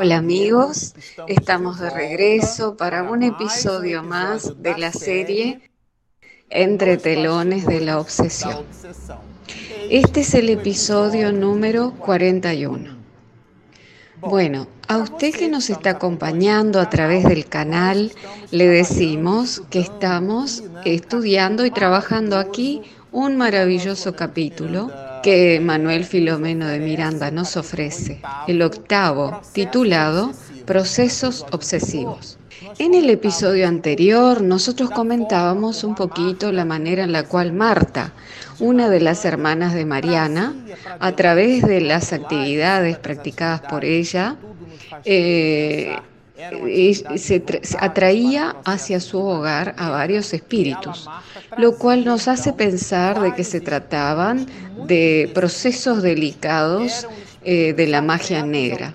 Hola amigos, estamos de regreso para un episodio más de la serie Entre telones de la obsesión. Este es el episodio número 41. Bueno, a usted que nos está acompañando a través del canal, le decimos que estamos estudiando y trabajando aquí un maravilloso capítulo que Manuel Filomeno de Miranda nos ofrece, el octavo, titulado Procesos Obsesivos. En el episodio anterior nosotros comentábamos un poquito la manera en la cual Marta, una de las hermanas de Mariana, a través de las actividades practicadas por ella, eh, se atraía hacia su hogar a varios espíritus, lo cual nos hace pensar de que se trataban de procesos delicados eh, de la magia negra.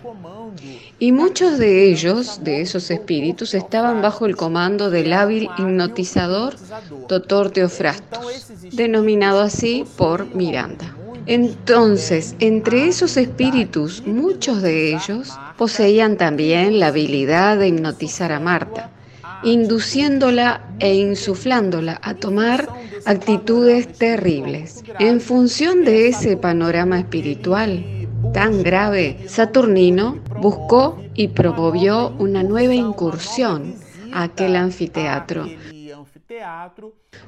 Y muchos de ellos, de esos espíritus, estaban bajo el comando del hábil hipnotizador Dr. Teofrastos, denominado así por Miranda. Entonces, entre esos espíritus, muchos de ellos poseían también la habilidad de hipnotizar a Marta, induciéndola e insuflándola a tomar actitudes terribles. En función de ese panorama espiritual tan grave, Saturnino buscó y promovió una nueva incursión a aquel anfiteatro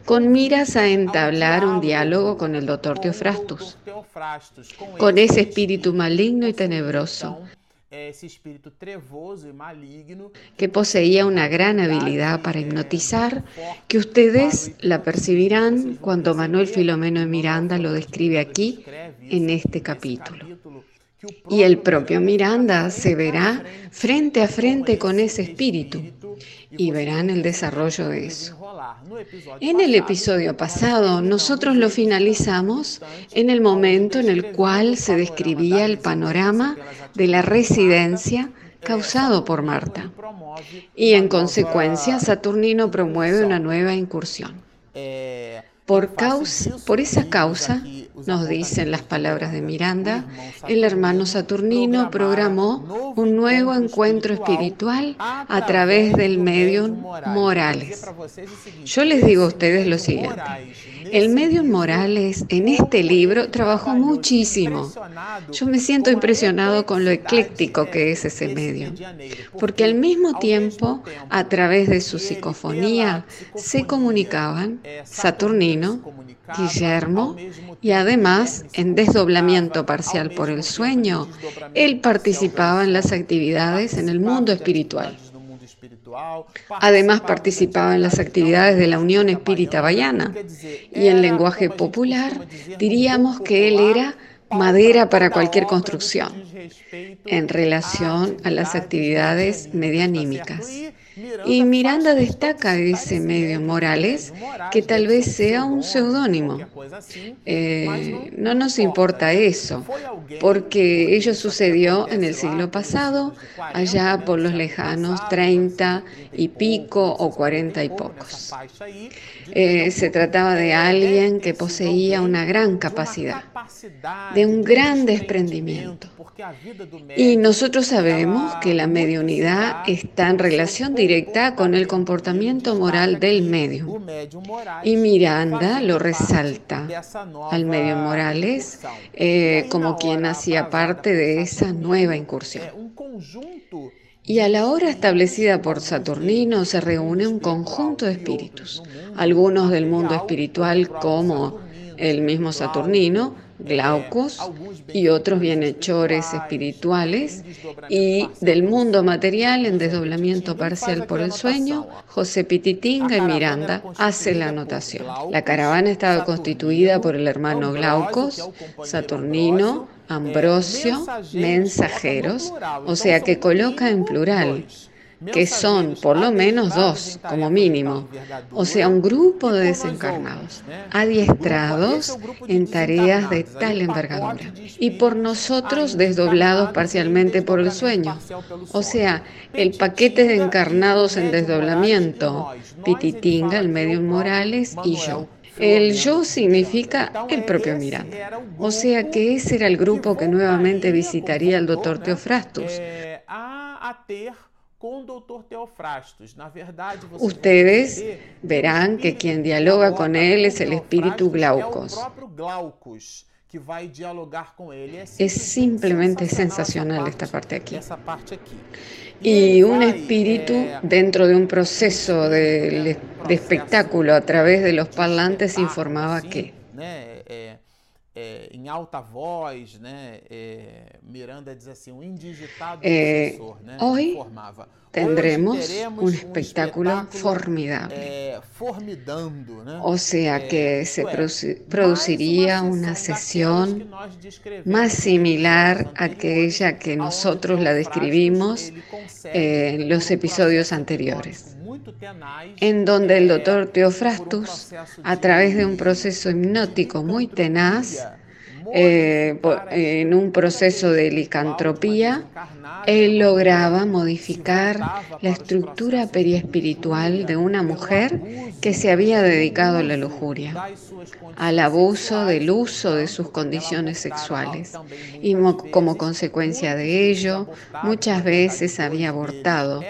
con miras a entablar un diálogo con el doctor Teofrastus, con ese espíritu maligno y tenebroso que poseía una gran habilidad para hipnotizar, que ustedes la percibirán cuando Manuel Filomeno de Miranda lo describe aquí en este capítulo. Y el propio Miranda se verá frente a frente con ese espíritu y verán el desarrollo de eso. En el episodio pasado, nosotros lo finalizamos en el momento en el cual se describía el panorama de la residencia causado por Marta. Y en consecuencia, Saturnino promueve una nueva incursión. Por, causa, por esa causa, nos dicen las palabras de Miranda, el hermano Saturnino programó un nuevo encuentro espiritual a través del medium Morales. Yo les digo a ustedes lo siguiente. El medium Morales en este libro trabajó muchísimo. Yo me siento impresionado con lo ecléctico que es ese medium, porque al mismo tiempo, a través de su psicofonía, se comunicaban Saturnino, Guillermo y además, en desdoblamiento parcial por el sueño, él participaba en las actividades en el mundo espiritual. Además participaba en las actividades de la Unión Espírita Bayana y en lenguaje popular diríamos que él era madera para cualquier construcción en relación a las actividades medianímicas. Y Miranda destaca ese medio Morales, que tal vez sea un seudónimo. Eh, no nos importa eso, porque ello sucedió en el siglo pasado, allá por los lejanos 30 y pico o 40 y pocos. Eh, se trataba de alguien que poseía una gran capacidad, de un gran desprendimiento. Y nosotros sabemos que la mediunidad está en relación directa con el comportamiento moral del medio. Y Miranda lo resalta al medio Morales eh, como quien hacía parte de esa nueva incursión. Y a la hora establecida por Saturnino se reúne un conjunto de espíritus, algunos del mundo espiritual como el mismo Saturnino, Glaucos y otros bienhechores espirituales, y del mundo material en desdoblamiento parcial por el sueño, José Pititinga y Miranda hace la anotación. La caravana estaba constituida por el hermano Glaucos, Saturnino, Ambrosio, mensajeros, o sea que coloca en plural que son por lo menos dos, como mínimo, o sea, un grupo de desencarnados, adiestrados en tareas de tal envergadura, y por nosotros desdoblados parcialmente por el sueño, o sea, el paquete de encarnados en desdoblamiento, Pititinga, el medium Morales y yo. El yo significa el propio Miranda. O sea que ese era el grupo que nuevamente visitaría al doctor Teofrastus. Ustedes verán que quien dialoga con él es el espíritu Glaucos. Es simplemente sensacional esta parte aquí. Y un espíritu dentro de un proceso de, espectáculo a través de los parlantes informaba que em alta voz, né? Miranda diz assim, um indigitado eh, né? Hoy informava. tendremos un espectáculo formidable. O sea que se produciría una sesión más similar a aquella que nosotros la describimos en los episodios anteriores, en donde el doctor Teofrastus, a través de un proceso hipnótico muy tenaz, eh, en un proceso de licantropía, él lograba modificar la estructura periespiritual de una mujer que se había dedicado a la lujuria, al abuso del uso de sus condiciones sexuales. Y como consecuencia de ello muchas veces había abortado.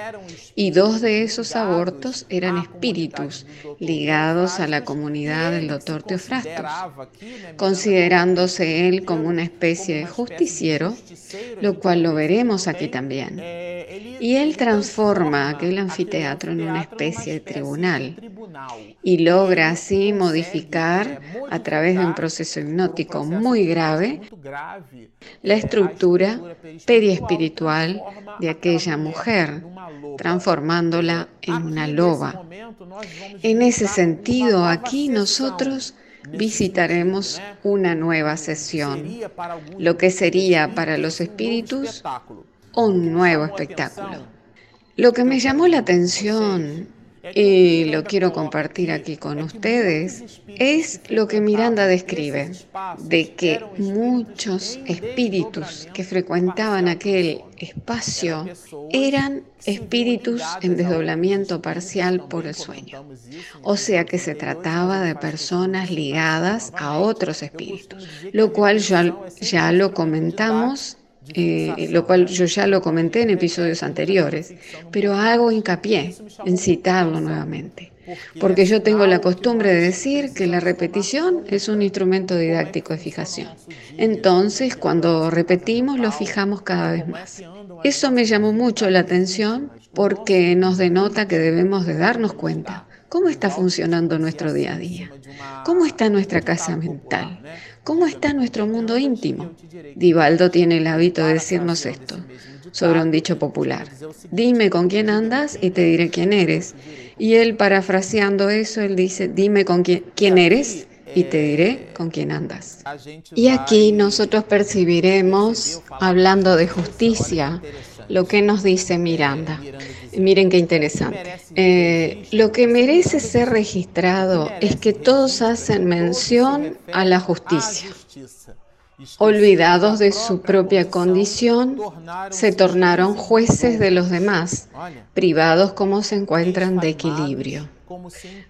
Y dos de esos abortos eran espíritus ligados a la comunidad del doctor Teofrastos, considerándose él como una especie de justiciero, lo cual lo veremos aquí también. Y él transforma aquel anfiteatro en una especie de tribunal y logra así modificar a través de un proceso hipnótico muy grave la estructura periespiritual de aquella mujer, transformándola en una loba. En ese sentido, aquí nosotros visitaremos una nueva sesión, lo que sería para los espíritus un nuevo espectáculo. Lo que me llamó la atención y lo quiero compartir aquí con ustedes, es lo que Miranda describe, de que muchos espíritus que frecuentaban aquel espacio eran espíritus en desdoblamiento parcial por el sueño. O sea que se trataba de personas ligadas a otros espíritus, lo cual ya, ya lo comentamos eh, lo cual yo ya lo comenté en episodios anteriores, pero hago hincapié en citarlo nuevamente, porque yo tengo la costumbre de decir que la repetición es un instrumento didáctico de fijación. Entonces, cuando repetimos, lo fijamos cada vez más. Eso me llamó mucho la atención porque nos denota que debemos de darnos cuenta cómo está funcionando nuestro día a día, cómo está nuestra casa mental, ¿Cómo está nuestro mundo íntimo? Divaldo tiene el hábito de decirnos esto sobre un dicho popular. Dime con quién andas y te diré quién eres. Y él, parafraseando eso, él dice, dime con quién, quién eres y te diré con quién andas. Y aquí nosotros percibiremos, hablando de justicia, lo que nos dice Miranda. Miren qué interesante. Eh, lo que merece ser registrado es que todos hacen mención a la justicia. Olvidados de su propia condición, se tornaron jueces de los demás, privados como se encuentran de equilibrio.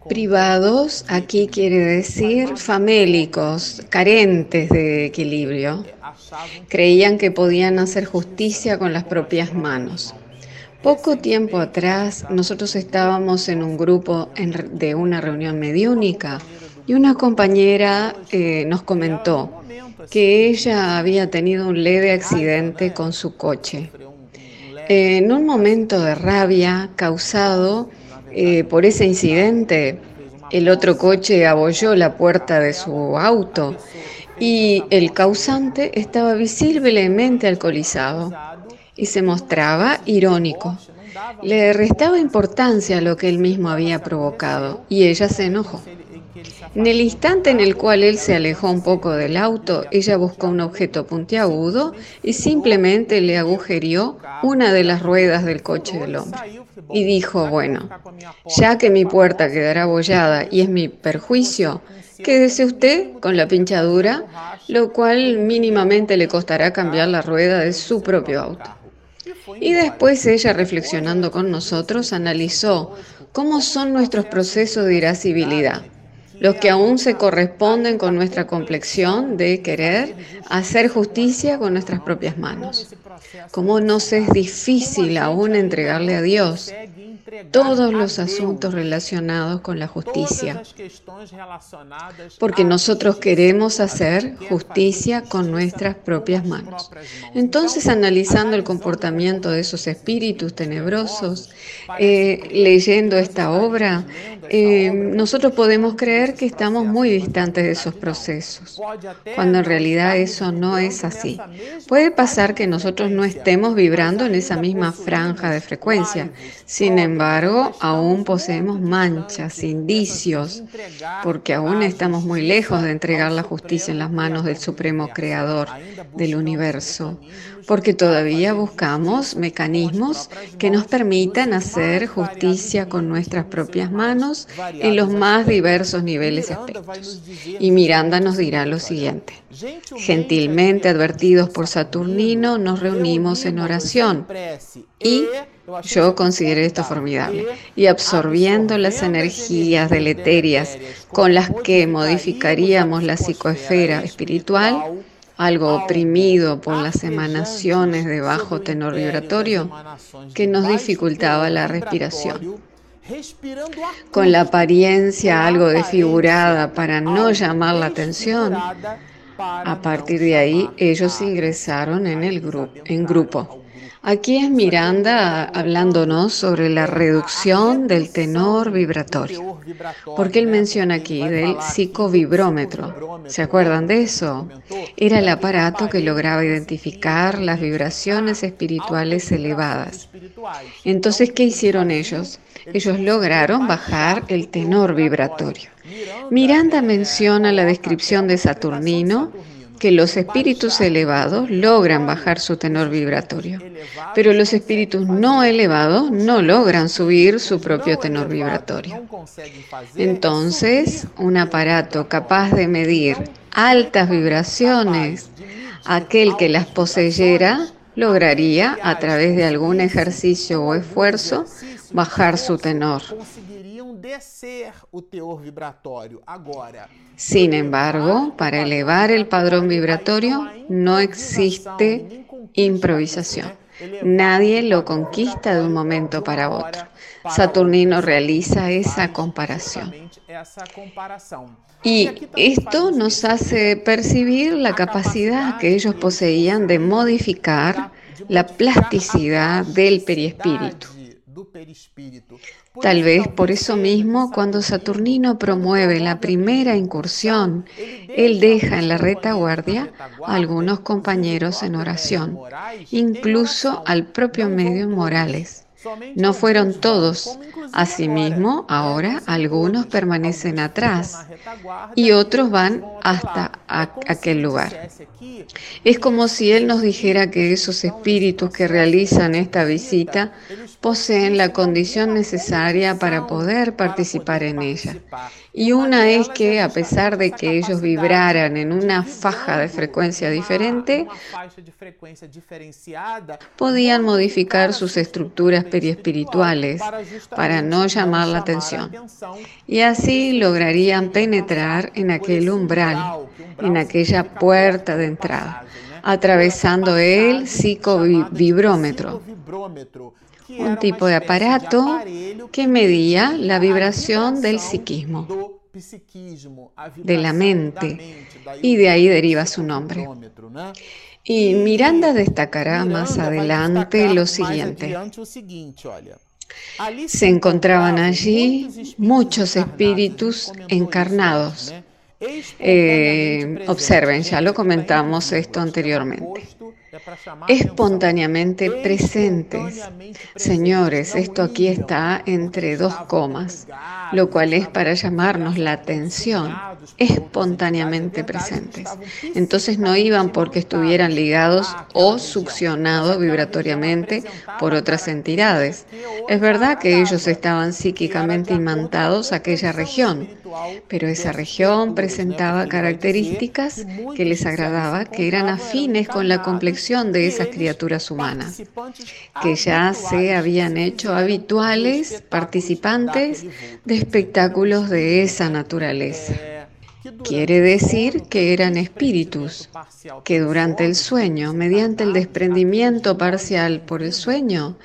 Privados aquí quiere decir famélicos, carentes de equilibrio. Creían que podían hacer justicia con las propias manos. Poco tiempo atrás nosotros estábamos en un grupo de una reunión mediúnica y una compañera eh, nos comentó que ella había tenido un leve accidente con su coche. En un momento de rabia causado eh, por ese incidente, el otro coche abolló la puerta de su auto y el causante estaba visiblemente alcoholizado y se mostraba irónico. Le restaba importancia a lo que él mismo había provocado y ella se enojó. En el instante en el cual él se alejó un poco del auto, ella buscó un objeto puntiagudo y simplemente le agujerió una de las ruedas del coche del hombre. Y dijo, bueno, ya que mi puerta quedará abollada y es mi perjuicio, quédese usted con la pinchadura, lo cual mínimamente le costará cambiar la rueda de su propio auto. Y después ella, reflexionando con nosotros, analizó cómo son nuestros procesos de irascibilidad. los que aún se corresponden con nuestra complexión de querer hacer justicia con nuestras propias manos. Cómo nos es difícil aún entregarle a Dios todos los asuntos relacionados con la justicia, porque nosotros queremos hacer justicia con nuestras propias manos. Entonces, analizando el comportamiento de esos espíritus tenebrosos, eh, leyendo esta obra, eh, nosotros podemos creer que estamos muy distantes de esos procesos, cuando en realidad eso no es así. Puede pasar que nosotros no estemos vibrando en esa misma franja de frecuencia, sin embargo, aún poseemos manchas, indicios, porque aún estamos muy lejos de entregar la justicia en las manos del Supremo Creador del universo, porque todavía buscamos mecanismos que nos permitan hacer justicia con nuestras propias manos en los más diversos niveles y aspectos. Y Miranda nos dirá lo siguiente. Gentilmente advertidos por Saturnino, nos reunimos en oración y yo consideré esto formidable. Y absorbiendo las energías deleterias con las que modificaríamos la psicoesfera espiritual, algo oprimido por las emanaciones de bajo tenor vibratorio que nos dificultaba la respiración. Con la apariencia algo desfigurada para no llamar la atención, a partir de ahí ellos ingresaron en el grupo, en grupo. Aquí es Miranda hablándonos sobre la reducción del tenor vibratorio, porque él menciona aquí del psicovibrómetro. ¿Se acuerdan de eso? Era el aparato que lograba identificar las vibraciones espirituales elevadas. Entonces, ¿qué hicieron ellos? Ellos lograron bajar el tenor vibratorio. Miranda menciona la descripción de Saturnino que los espíritus elevados logran bajar su tenor vibratorio, pero los espíritus no elevados no logran subir su propio tenor vibratorio. Entonces, un aparato capaz de medir altas vibraciones, aquel que las poseyera, lograría, a través de algún ejercicio o esfuerzo, bajar su tenor. Sin embargo, para elevar el padrón vibratorio no existe improvisación. Nadie lo conquista de un momento para otro. Saturnino realiza esa comparación. Y esto nos hace percibir la capacidad que ellos poseían de modificar la plasticidad del periespíritu. Tal vez por eso mismo, cuando Saturnino promueve la primera incursión, él deja en la retaguardia a algunos compañeros en oración, incluso al propio medio Morales. No fueron todos. Asimismo, ahora algunos permanecen atrás y otros van hasta aquel lugar. Es como si Él nos dijera que esos espíritus que realizan esta visita poseen la condición necesaria para poder participar en ella. Y una es que, a pesar de que ellos vibraran en una faja de frecuencia diferente, podían modificar sus estructuras periespirituales para no llamar la atención. Y así lograrían penetrar en aquel umbral, en aquella puerta de entrada, atravesando el psicovibrómetro un tipo de aparato que medía la vibración del psiquismo, de la mente, y de ahí deriva su nombre. Y Miranda destacará más adelante lo siguiente. Se encontraban allí muchos espíritus encarnados. Eh, observen, ya lo comentamos esto anteriormente espontáneamente presentes. Señores, esto aquí está entre dos comas, lo cual es para llamarnos la atención. espontáneamente presentes. Entonces no iban porque estuvieran ligados o succionados vibratoriamente por otras entidades. Es verdad que ellos estaban psíquicamente imantados a aquella región, pero esa región presentaba características que les agradaba, que eran afines con la complexión de esas criaturas humanas, que ya se habían hecho habituales participantes de espectáculos de esa naturaleza. Quiere decir que eran espíritus que durante el sueño, mediante el desprendimiento parcial por el sueño,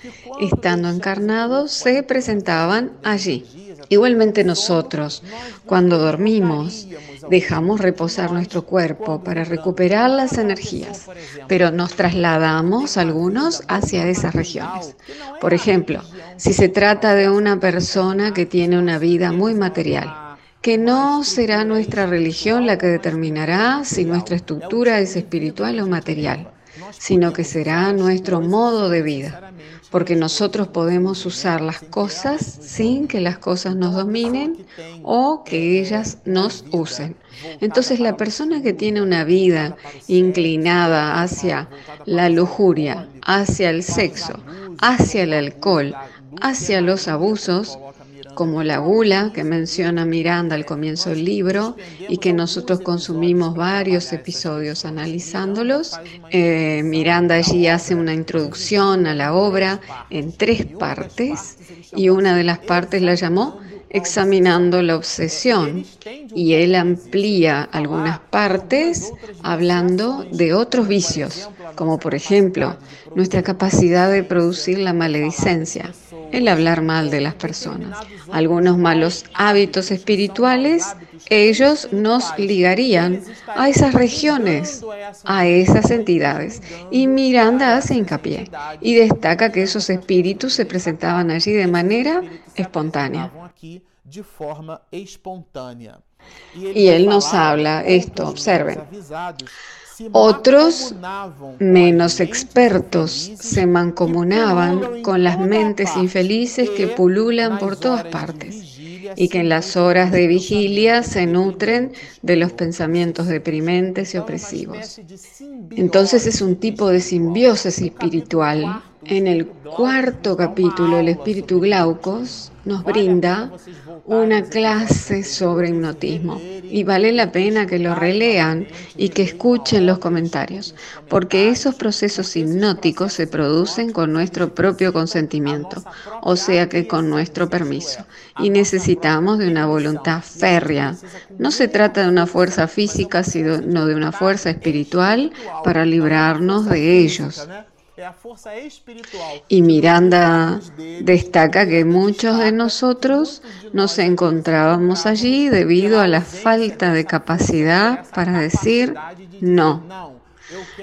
estando encarnados, se presentaban allí. Igualmente nosotros, cuando dormimos, dejamos reposar nuestro cuerpo para recuperar las energías, pero nos trasladamos algunos hacia esas regiones. Por ejemplo, si se trata de una persona que tiene una vida muy material, que no será nuestra religión la que determinará si nuestra estructura es espiritual o material, sino que será nuestro modo de vida, porque nosotros podemos usar las cosas sin que las cosas nos dominen o que ellas nos usen. Entonces la persona que tiene una vida inclinada hacia la lujuria, hacia el sexo, hacia el alcohol, hacia los abusos, como la gula que menciona Miranda al comienzo del libro y que nosotros consumimos varios episodios analizándolos. Eh, Miranda allí hace una introducción a la obra en tres partes y una de las partes la llamó examinando la obsesión y él amplía algunas partes hablando de otros vicios, como por ejemplo nuestra capacidad de producir la maledicencia el hablar mal de las personas. Algunos malos hábitos espirituales, ellos nos ligarían a esas regiones, a esas entidades. Y Miranda hace hincapié y destaca que esos espíritus se presentaban allí de manera espontánea. Y él nos habla esto, observen. Otros, menos expertos, se mancomunaban con las mentes infelices que pululan por todas partes y que en las horas de vigilia se nutren de los pensamientos deprimentes y opresivos. Entonces es un tipo de simbiosis espiritual. En el cuarto capítulo, el espíritu Glaucos nos brinda una clase sobre hipnotismo y vale la pena que lo relean y que escuchen los comentarios, porque esos procesos hipnóticos se producen con nuestro propio consentimiento, o sea que con nuestro permiso, y necesitamos de una voluntad férrea. No se trata de una fuerza física, sino de una fuerza espiritual para librarnos de ellos. Y Miranda destaca que muchos de nosotros nos encontrábamos allí debido a la falta de capacidad para decir no.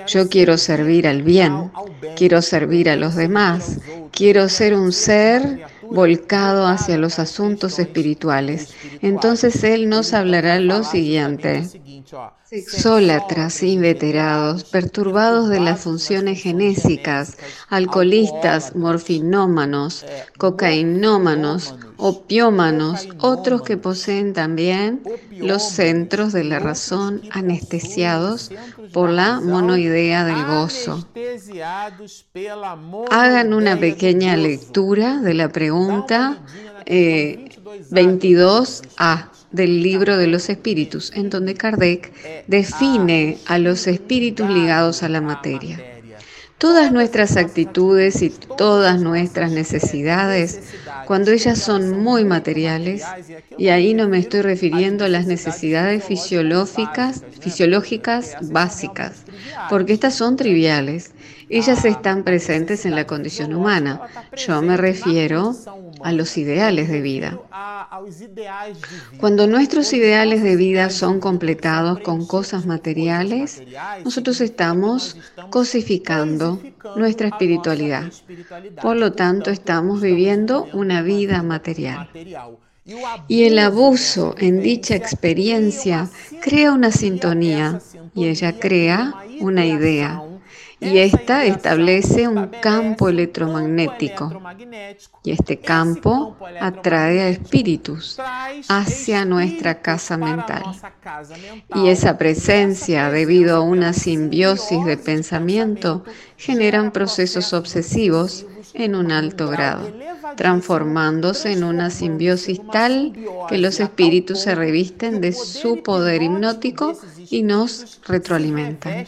Yo quiero servir al bien, quiero servir a los demás, quiero ser un ser volcado hacia los asuntos espirituales. Entonces Él nos hablará lo siguiente. Sexólatras, inveterados, perturbados de las funciones genésicas, alcoholistas, morfinómanos, cocainómanos, opiómanos, otros que poseen también los centros de la razón anestesiados por la monoidea del gozo. Hagan una pequeña lectura de la pregunta 22a eh, del libro de los espíritus, en donde Kardec define a los espíritus ligados a la materia. Todas nuestras actitudes y todas nuestras necesidades, cuando ellas son muy materiales, y ahí no me estoy refiriendo a las necesidades fisiológicas, fisiológicas básicas, porque estas son triviales, ellas están presentes en la condición humana. Yo me refiero a los ideales de vida. Cuando nuestros ideales de vida son completados con cosas materiales, nosotros estamos cosificando nuestra espiritualidad. Por lo tanto, estamos viviendo una vida material. Y el abuso en dicha experiencia crea una sintonía y ella crea una idea. Y esta establece un campo electromagnético. Y este campo atrae a espíritus hacia nuestra casa mental. Y esa presencia, debido a una simbiosis de pensamiento, generan procesos obsesivos en un alto grado, transformándose en una simbiosis tal que los espíritus se revisten de su poder hipnótico y nos retroalimentan.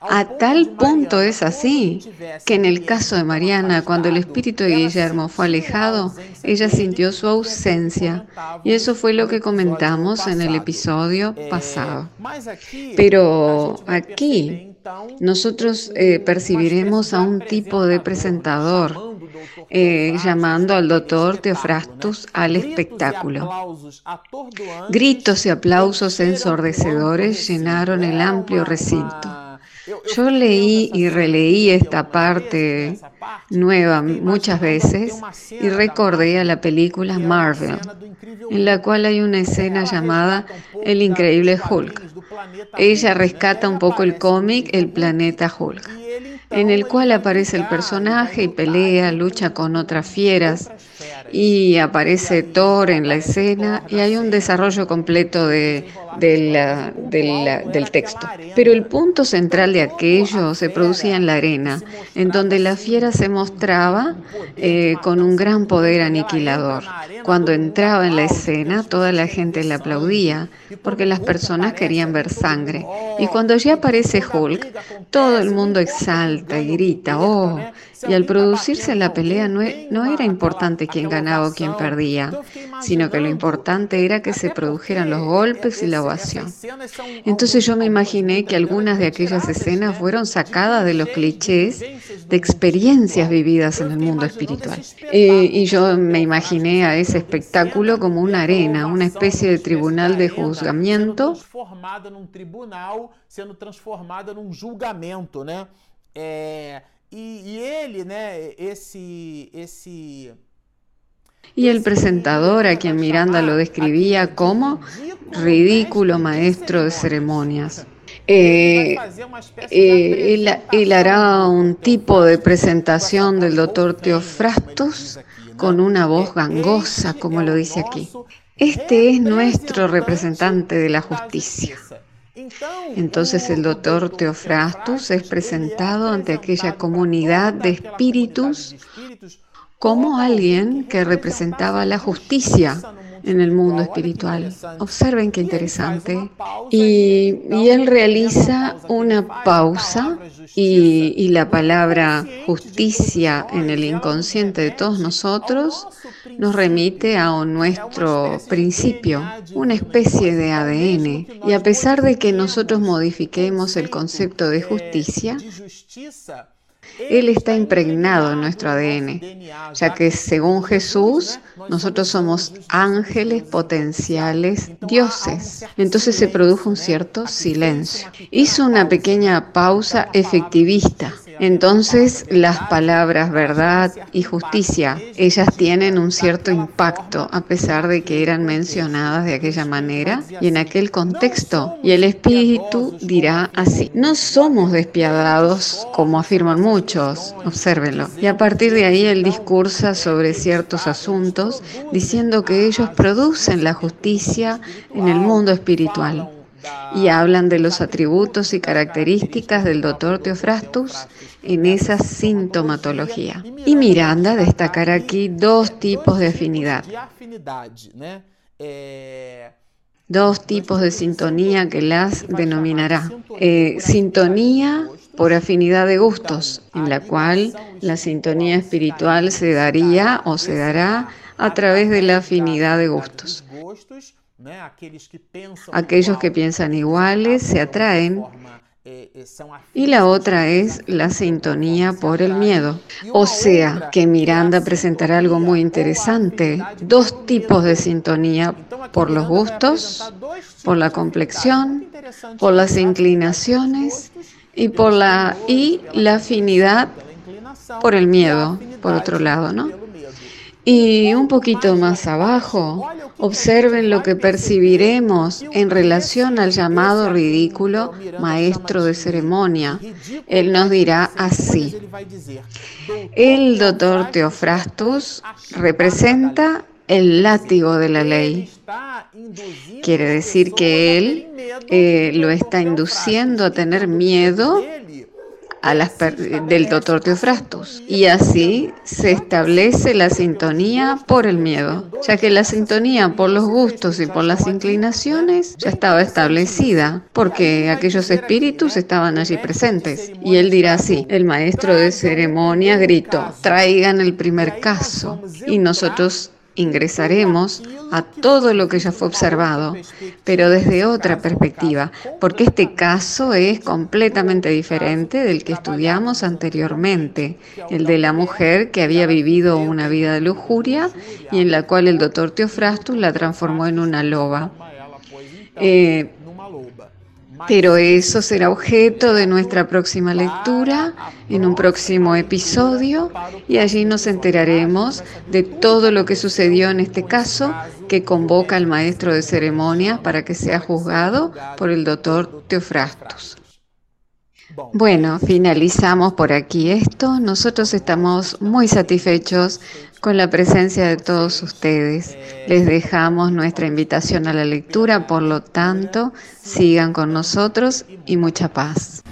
A tal punto es así que en el caso de Mariana, cuando el espíritu de Guillermo fue alejado, ella sintió su ausencia y eso fue lo que comentamos en el episodio pasado. Pero aquí nosotros eh, percibiremos a un tipo de presentador eh, llamando al doctor Teofrastus al espectáculo. Gritos y aplausos ensordecedores llenaron el amplio recinto. Yo leí y releí esta parte nueva muchas veces y recordé a la película Marvel, en la cual hay una escena llamada El increíble Hulk. Ella rescata un poco el cómic El planeta Hulk, en el cual aparece el personaje y pelea, lucha con otras fieras y aparece Thor en la escena y hay un desarrollo completo de, del texto. Pero el punto central de aquello se producía en la arena, en donde la fiera se mostraba eh, con un gran poder aniquilador. Cuando entraba en la escena, toda la gente le aplaudía porque las personas querían ver sangre. Y cuando ya aparece Hulk, todo el mundo exalta y grita, ¡oh! Y al producirse la pelea no, e, no era importante quién ganaba o quién perdía, sino que lo importante era que se produjeran los golpes y la ovación. Entonces yo me imaginé que algunas de aquellas escenas fueron sacadas de los clichés de experiencias vividas en el mundo espiritual. Eh, y yo me imaginé a ese espectáculo como una arena, una especie de tribunal de juzgamiento. Transformada num tribunal, sendo transformada e, e ele, né, esse, esse y el presentador, a quien Miranda lo describía como ridículo maestro de ceremonias. Eh, eh, él, él, hará un tipo de presentación del doctor Teofrastus con una voz gangosa, como lo dice aquí. Este es nuestro representante de la justicia. Entonces el doctor Teofrastus es presentado ante aquella comunidad de espíritus como alguien que representaba la justicia en el mundo espiritual. Observen qué interesante. Y, él realiza una pausa y, y, la palabra justicia en el inconsciente de todos nosotros nos remite a nuestro principio, una especie de ADN. Y a pesar de que nosotros modifiquemos el concepto de justicia, él está impregnado en nuestro ADN, ya que según Jesús, nosotros somos ángeles potenciales, dioses. Entonces se produjo un cierto silencio. Hizo una pequeña pausa efectivista entonces las palabras verdad y justicia, ellas tienen un cierto impacto a pesar de que eran mencionadas de aquella manera y en aquel contexto. Y el Espíritu dirá así, no somos despiadados como afirman muchos, obsérvenlo. Y a partir de ahí él discursa sobre ciertos asuntos diciendo que ellos producen la justicia en el mundo espiritual y hablan de los atributos y características del doctor Teofrastus en esa sintomatología. Y Miranda destacará aquí dos tipos de afinidad. Dos tipos de sintonía que las denominará. Eh, sintonía por afinidad de gustos, en la cual la sintonía espiritual se daría o se dará a través de la afinidad de gustos. Aquellos que piensan iguales se atraen y la otra es la sintonía por el miedo. O sea, que Miranda presentará algo muy interesante, dos tipos de sintonía por los gustos, por la complexión, por las inclinaciones y por la y la afinidad por el miedo, por otro lado, ¿no? Y un poquito más abajo, Observen lo que percibiremos en relación al llamado ridículo maestro de ceremonia. Él nos dirá así. El doctor Teofrastus representa el látigo de la ley. Quiere decir que él eh, lo está induciendo a tener miedo a las del doctor Teofrastus. Y así se establece la sintonía por el miedo, ya que la sintonía por los gustos y por las inclinaciones ya estaba establecida, porque aquellos espíritus estaban allí presentes. Y él dirá así, el maestro de ceremonia gritó, traigan el primer caso. Y nosotros ingresaremos a todo lo que ya fue observado, pero desde otra perspectiva, porque este caso es completamente diferente del que estudiamos anteriormente, el de la mujer que había vivido una vida de lujuria y en la cual el doctor Teofrastus la transformó en una loba. Eh, pero eso será objeto de nuestra próxima lectura en un próximo episodio y allí nos enteraremos de todo lo que sucedió en este caso que convoca al maestro de ceremonia para que sea juzgado por el doctor Teofrastus. Bueno, finalizamos por aquí esto. Nosotros estamos muy satisfechos con la presencia de todos ustedes. Les dejamos nuestra invitación a la lectura, por lo tanto, sigan con nosotros y mucha paz.